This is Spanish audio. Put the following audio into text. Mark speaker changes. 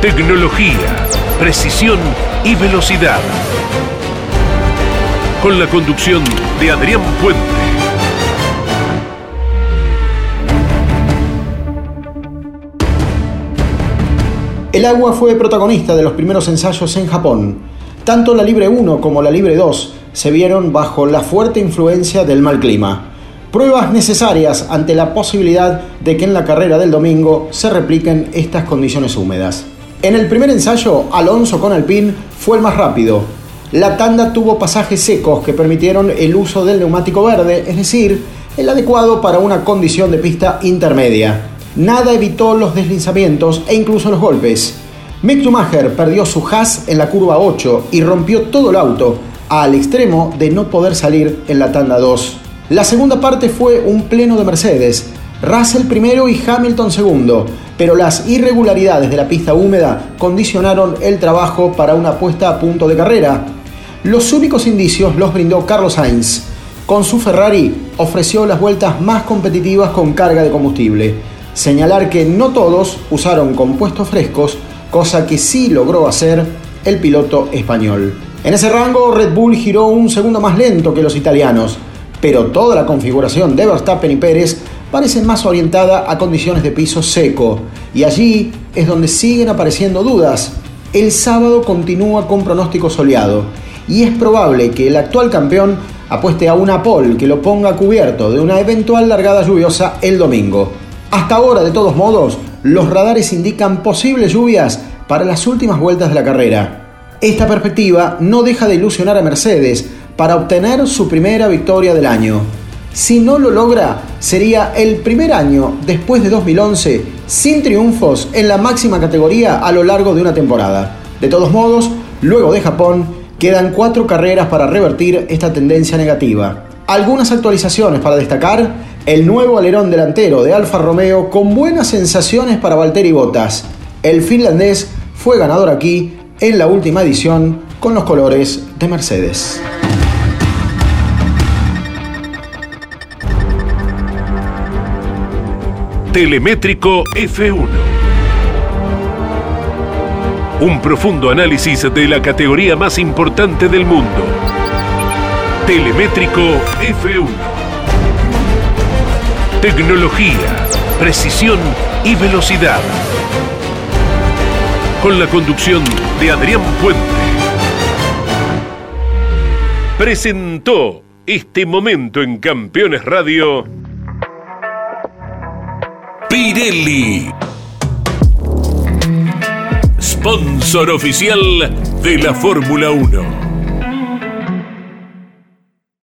Speaker 1: Tecnología, precisión y velocidad. Con la conducción de Adrián Puente.
Speaker 2: El agua fue protagonista de los primeros ensayos en Japón. Tanto la Libre 1 como la Libre 2 se vieron bajo la fuerte influencia del mal clima. Pruebas necesarias ante la posibilidad de que en la carrera del domingo se repliquen estas condiciones húmedas. En el primer ensayo, Alonso con Alpine fue el más rápido. La tanda tuvo pasajes secos que permitieron el uso del neumático verde, es decir, el adecuado para una condición de pista intermedia. Nada evitó los deslizamientos e incluso los golpes. Mick Schumacher perdió su Haas en la curva 8 y rompió todo el auto, al extremo de no poder salir en la tanda 2. La segunda parte fue un pleno de Mercedes, Russell primero y Hamilton segundo, pero las irregularidades de la pista húmeda condicionaron el trabajo para una puesta a punto de carrera. Los únicos indicios los brindó Carlos Sainz. Con su Ferrari ofreció las vueltas más competitivas con carga de combustible. Señalar que no todos usaron compuestos frescos, cosa que sí logró hacer el piloto español. En ese rango, Red Bull giró un segundo más lento que los italianos, pero toda la configuración de Verstappen y Pérez parece más orientada a condiciones de piso seco, y allí es donde siguen apareciendo dudas. El sábado continúa con pronóstico soleado, y es probable que el actual campeón apueste a una pole que lo ponga cubierto de una eventual largada lluviosa el domingo. Hasta ahora, de todos modos, los radares indican posibles lluvias para las últimas vueltas de la carrera. Esta perspectiva no deja de ilusionar a Mercedes, para obtener su primera victoria del año. Si no lo logra, sería el primer año después de 2011 sin triunfos en la máxima categoría a lo largo de una temporada. De todos modos, luego de Japón, quedan cuatro carreras para revertir esta tendencia negativa. Algunas actualizaciones para destacar, el nuevo alerón delantero de Alfa Romeo con buenas sensaciones para Valtteri Bottas. El finlandés fue ganador aquí en la última edición con los colores de Mercedes.
Speaker 1: Telemétrico F1. Un profundo análisis de la categoría más importante del mundo. Telemétrico F1. Tecnología, precisión y velocidad. Con la conducción de Adrián Puente. Presentó este momento en Campeones Radio. Pirelli. Sponsor oficial de la Fórmula 1.